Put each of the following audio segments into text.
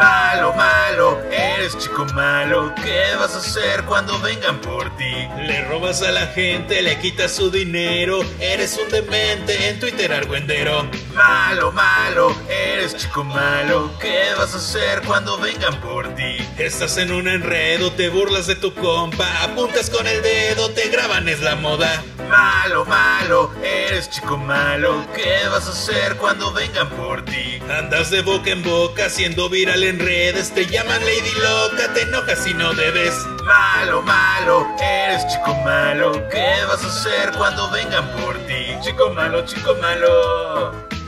Malo, malo, eres chico malo. ¿Qué vas a hacer cuando vengan por ti? Le robas a la gente, le quitas su dinero. Eres un demente en Twitter argüendero. Malo, malo, eres chico malo. ¿Qué vas a hacer cuando vengan por ti? Estás en un enredo, te burlas de tu compa. Apuntas con el dedo, te graban, es la moda. Malo, malo, eres chico malo. ¿Qué vas a hacer cuando vengan por ti? Andas de boca en boca haciendo viral en redes. Te llaman Lady Loca, te enojas si no debes. Malo, malo, eres chico malo. ¿Qué vas a hacer cuando vengan por ti? Chico malo, chico malo.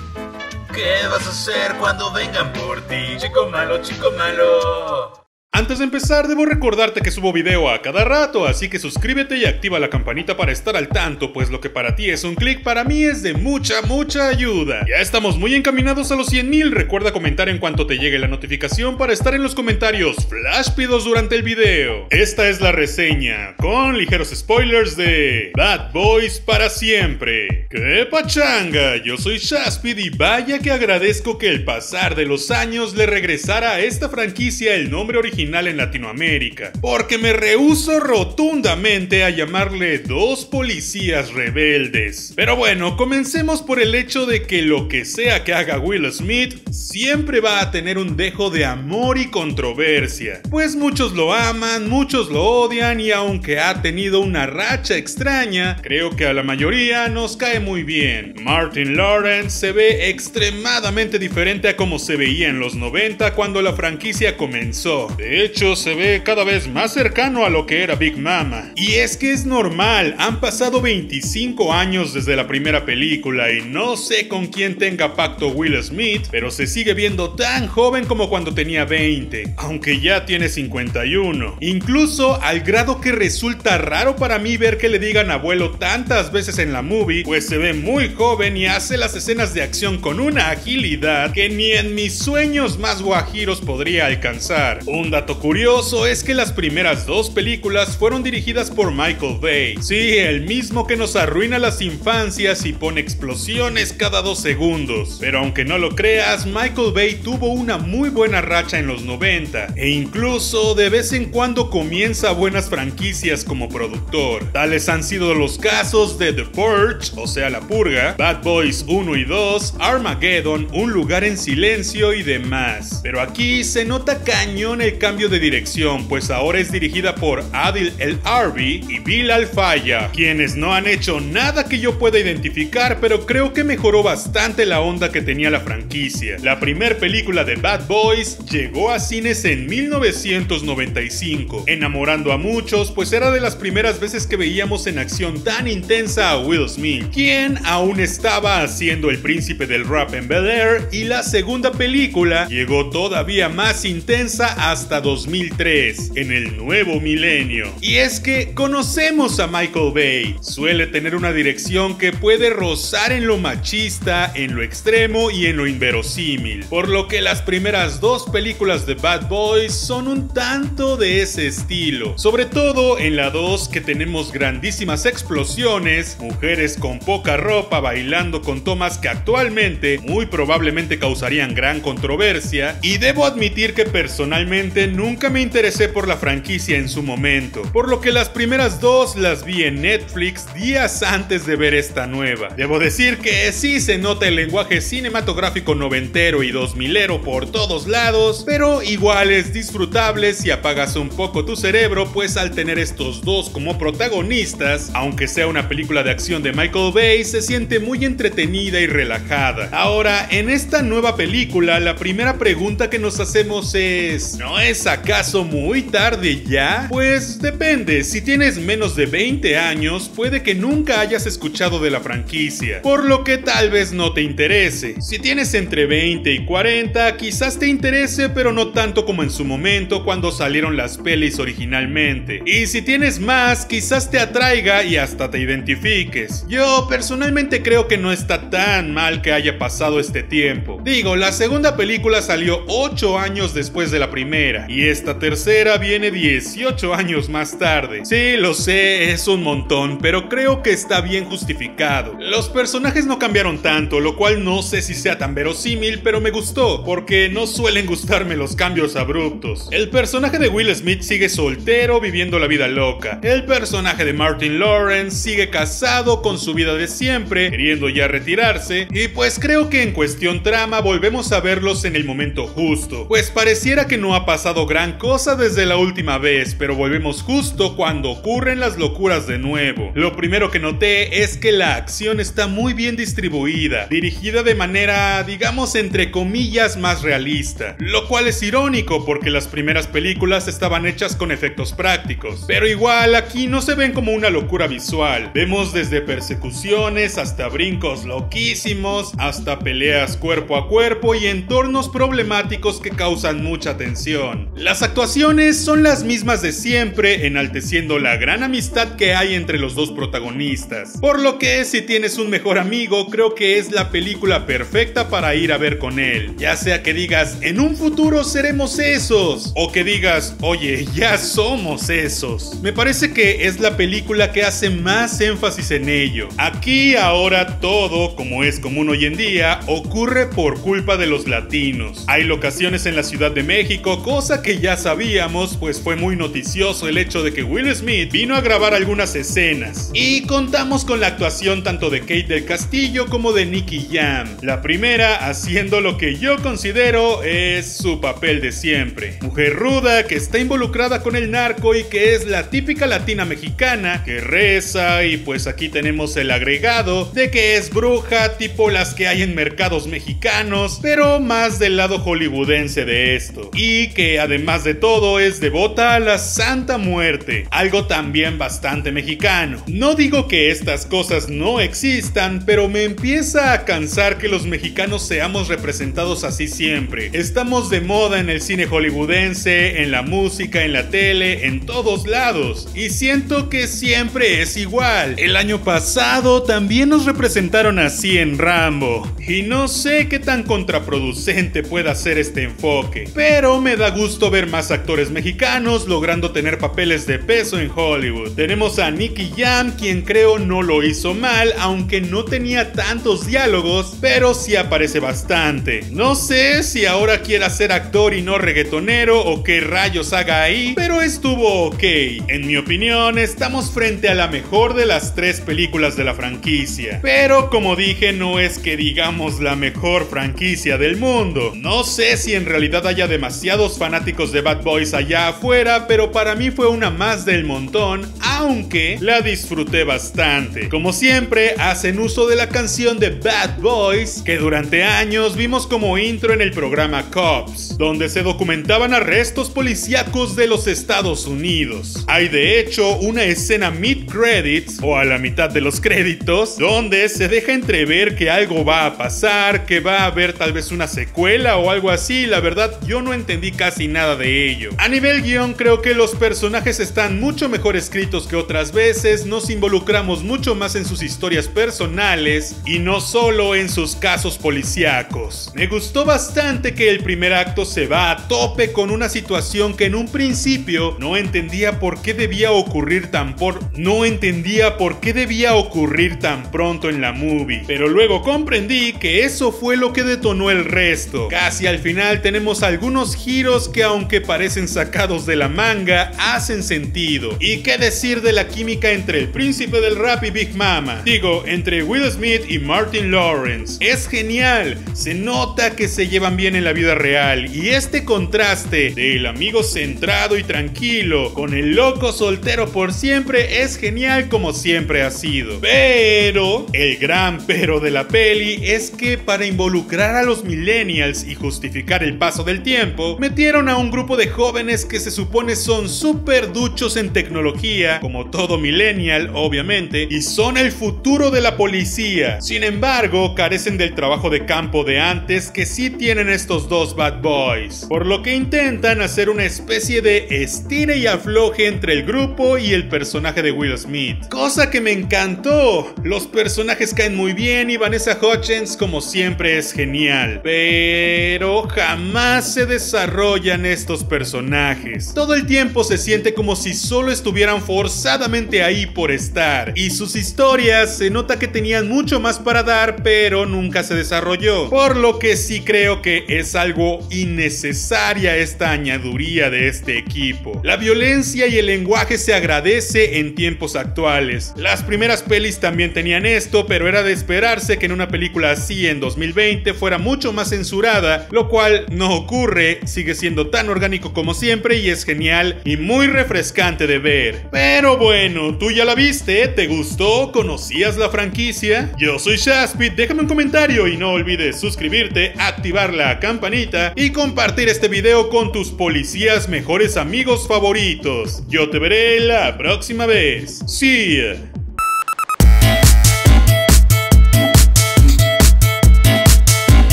¿Qué vas a hacer cuando vengan por ti? Chico malo, chico malo. Antes de empezar, debo recordarte que subo video a cada rato, así que suscríbete y activa la campanita para estar al tanto, pues lo que para ti es un clic, para mí es de mucha, mucha ayuda. Ya estamos muy encaminados a los 100.000, recuerda comentar en cuanto te llegue la notificación para estar en los comentarios flashpidos durante el video. Esta es la reseña, con ligeros spoilers de Bad Boys para siempre. ¡Qué pachanga! Yo soy Shaspid y vaya que agradezco que el pasar de los años le regresara a esta franquicia el nombre original en Latinoamérica, porque me rehuso rotundamente a llamarle dos policías rebeldes. Pero bueno, comencemos por el hecho de que lo que sea que haga Will Smith siempre va a tener un dejo de amor y controversia, pues muchos lo aman, muchos lo odian y aunque ha tenido una racha extraña, creo que a la mayoría nos cae muy bien. Martin Lawrence se ve extremadamente diferente a como se veía en los 90 cuando la franquicia comenzó. Hecho, se ve cada vez más cercano a lo que era Big Mama. Y es que es normal, han pasado 25 años desde la primera película y no sé con quién tenga pacto Will Smith, pero se sigue viendo tan joven como cuando tenía 20, aunque ya tiene 51. Incluso al grado que resulta raro para mí ver que le digan abuelo tantas veces en la movie, pues se ve muy joven y hace las escenas de acción con una agilidad que ni en mis sueños más guajiros podría alcanzar. Un dato curioso es que las primeras dos películas fueron dirigidas por Michael Bay. Sí, el mismo que nos arruina las infancias y pone explosiones cada dos segundos. Pero aunque no lo creas, Michael Bay tuvo una muy buena racha en los 90 e incluso de vez en cuando comienza buenas franquicias como productor. Tales han sido los casos de The Purge, o sea, La Purga, Bad Boys 1 y 2, Armageddon, Un lugar en silencio y demás. Pero aquí se nota cañón el cambio de dirección, pues ahora es dirigida por Adil El Arbi y Bill Alfaya, quienes no han hecho nada que yo pueda identificar, pero creo que mejoró bastante la onda que tenía la franquicia. La primera película de Bad Boys llegó a cines en 1995, enamorando a muchos, pues era de las primeras veces que veíamos en acción tan intensa a Will Smith, quien aún estaba haciendo el príncipe del rap en Bel Air, y la segunda película llegó todavía más intensa hasta 2003, en el nuevo milenio. Y es que conocemos a Michael Bay, suele tener una dirección que puede rozar en lo machista, en lo extremo y en lo inverosímil, por lo que las primeras dos películas de Bad Boys son un tanto de ese estilo, sobre todo en la 2 que tenemos grandísimas explosiones, mujeres con poca ropa bailando con tomas que actualmente muy probablemente causarían gran controversia, y debo admitir que personalmente nunca me interesé por la franquicia en su momento, por lo que las primeras dos las vi en Netflix días antes de ver esta nueva. Debo decir que sí se nota el lenguaje cinematográfico noventero y dos milero por todos lados, pero igual es disfrutable si apagas un poco tu cerebro, pues al tener estos dos como protagonistas, aunque sea una película de acción de Michael Bay, se siente muy entretenida y relajada. Ahora, en esta nueva película, la primera pregunta que nos hacemos es, ¿no es acaso muy tarde ya? Pues depende, si tienes menos de 20 años, puede que nunca hayas escuchado de la franquicia, por lo que tal vez no te interese. Si tienes entre 20 y 40, quizás te interese, pero no tanto como en su momento cuando salieron las pelis originalmente. Y si tienes más, quizás te atraiga y hasta te identifiques. Yo personalmente creo que no está tan mal que haya pasado este tiempo. Digo, la segunda película salió 8 años después de la primera, y esta tercera viene 18 años más tarde. Sí, lo sé, es un montón, pero creo que está bien justificado. Los personajes no cambiaron tanto, lo cual no sé si sea tan verosímil, pero me gustó, porque no suelen gustarme los cambios abruptos. El personaje de Will Smith sigue soltero, viviendo la vida loca. El personaje de Martin Lawrence sigue casado con su vida de siempre, queriendo ya retirarse, y pues creo que en cuestión trama volvemos a verlos en el momento justo, pues pareciera que no ha pasado gran cosa desde la última vez, pero volvemos justo cuando ocurren las locuras de nuevo. Lo primero que noté es que la acción está muy bien distribuida, dirigida de manera, digamos, entre comillas, más realista, lo cual es irónico porque las primeras películas estaban hechas con efectos prácticos, pero igual aquí no se ven como una locura visual, vemos desde persecuciones hasta brincos loquísimos, hasta peleas cuerpo a cuerpo y entornos problemáticos que causan mucha tensión. Las actuaciones son las mismas de siempre, enalteciendo la gran amistad que hay entre los dos protagonistas, por lo que si tienes un mejor amigo, creo que es la película perfecta para ir a ver con él, ya sea que digas, en un futuro seremos esos, o que digas, oye, ya somos esos. Me parece que es la película que hace más énfasis en ello. Aquí ahora todo, como es común hoy en día, ocurre por culpa de los latinos. Hay locaciones en la Ciudad de México, que ya sabíamos, pues fue muy noticioso el hecho de que Will Smith vino a grabar algunas escenas. Y contamos con la actuación tanto de Kate del Castillo como de Nicky Jam. La primera haciendo lo que yo considero es su papel de siempre. Mujer ruda que está involucrada con el narco y que es la típica latina mexicana que reza y pues aquí tenemos el agregado de que es bruja tipo las que hay en mercados mexicanos, pero más del lado hollywoodense de esto. Y que además de todo es devota a la Santa Muerte, algo también bastante mexicano. No digo que estas cosas no existan, pero me empieza a cansar que los mexicanos seamos representados así siempre. Estamos de moda en el cine hollywoodense, en la música, en la tele, en todos lados. Y siento que siempre es igual. El año pasado también nos representaron así en Rambo. Y no sé qué tan contraproducente pueda ser este enfoque. Pero me da gusto ver más actores mexicanos logrando tener papeles de peso en Hollywood. Tenemos a Nicky Jam, quien creo no lo hizo mal, aunque no tenía tantos diálogos, pero sí aparece bastante. No sé si ahora quiera ser actor y no reggaetonero o qué rayos haga ahí, pero estuvo ok. En mi opinión, estamos frente a la mejor de las tres películas de la franquicia. Pero como dije, no es que digamos la mejor franquicia del mundo. No sé si en realidad haya demasiados fanáticos de Bad Boys allá afuera, pero para mí fue una más del montón, aunque la disfruté bastante. Como siempre, hacen uso de la canción de Bad Boys, que durante años vimos como intro en el programa Cops, donde se documentaban arrestos policíacos de los Estados Unidos. Hay de hecho una escena mid-credits, o a la mitad de los créditos, donde se deja entrever que algo va a pasar, que va a haber tal vez una secuela o algo así. La verdad, yo no entendí casi nada de ello. A nivel guion, creo que los personajes están mucho mejor escritos que otras veces, nos involucramos mucho más en sus historias personales y no solo en sus casos policíacos. Me gustó bastante que el primer acto se va a tope con una situación que en un principio no entendía por qué debía ocurrir tan por no entendía por qué debía ocurrir tan pronto en la movie, pero luego comprendí que eso fue lo que detonó el resto. Casi al final tenemos algunos giros que aunque parecen sacados de la manga, hacen sentido. ¿Y qué decir de la química entre el príncipe del rap y Big Mama? Digo, entre Will Smith y Martin Lawrence. Es genial, se nota que se llevan bien en la vida real y este contraste del amigo centrado y tranquilo con el loco soltero por siempre es genial como siempre ha sido. Pero, el gran pero de la peli es que para involucrar a los millennials y justificar el paso del tiempo, metieron a un grupo de jóvenes que se supone son súper duchos en tecnología, como todo millennial obviamente, y son el futuro de la policía. Sin embargo, carecen del trabajo de campo de antes que sí tienen estos dos bad boys, por lo que intentan hacer una especie de estire y afloje entre el grupo y el personaje de Will Smith. Cosa que me encantó. Los personajes caen muy bien y Vanessa Hutchins como siempre es genial, pero jamás se desarrolla estos personajes. Todo el tiempo se siente como si solo estuvieran forzadamente ahí por estar. Y sus historias se nota que tenían mucho más para dar, pero nunca se desarrolló. Por lo que sí creo que es algo innecesaria esta añaduría de este equipo. La violencia y el lenguaje se agradece en tiempos actuales. Las primeras pelis también tenían esto, pero era de esperarse que en una película así en 2020 fuera mucho más censurada, lo cual no ocurre, sigue siendo tan orgánico como siempre y es genial y muy refrescante de ver. Pero bueno, tú ya la viste, ¿te gustó? ¿Conocías la franquicia? Yo soy Shaspit, déjame un comentario y no olvides suscribirte, activar la campanita y compartir este video con tus policías mejores amigos favoritos. Yo te veré la próxima vez. Ya.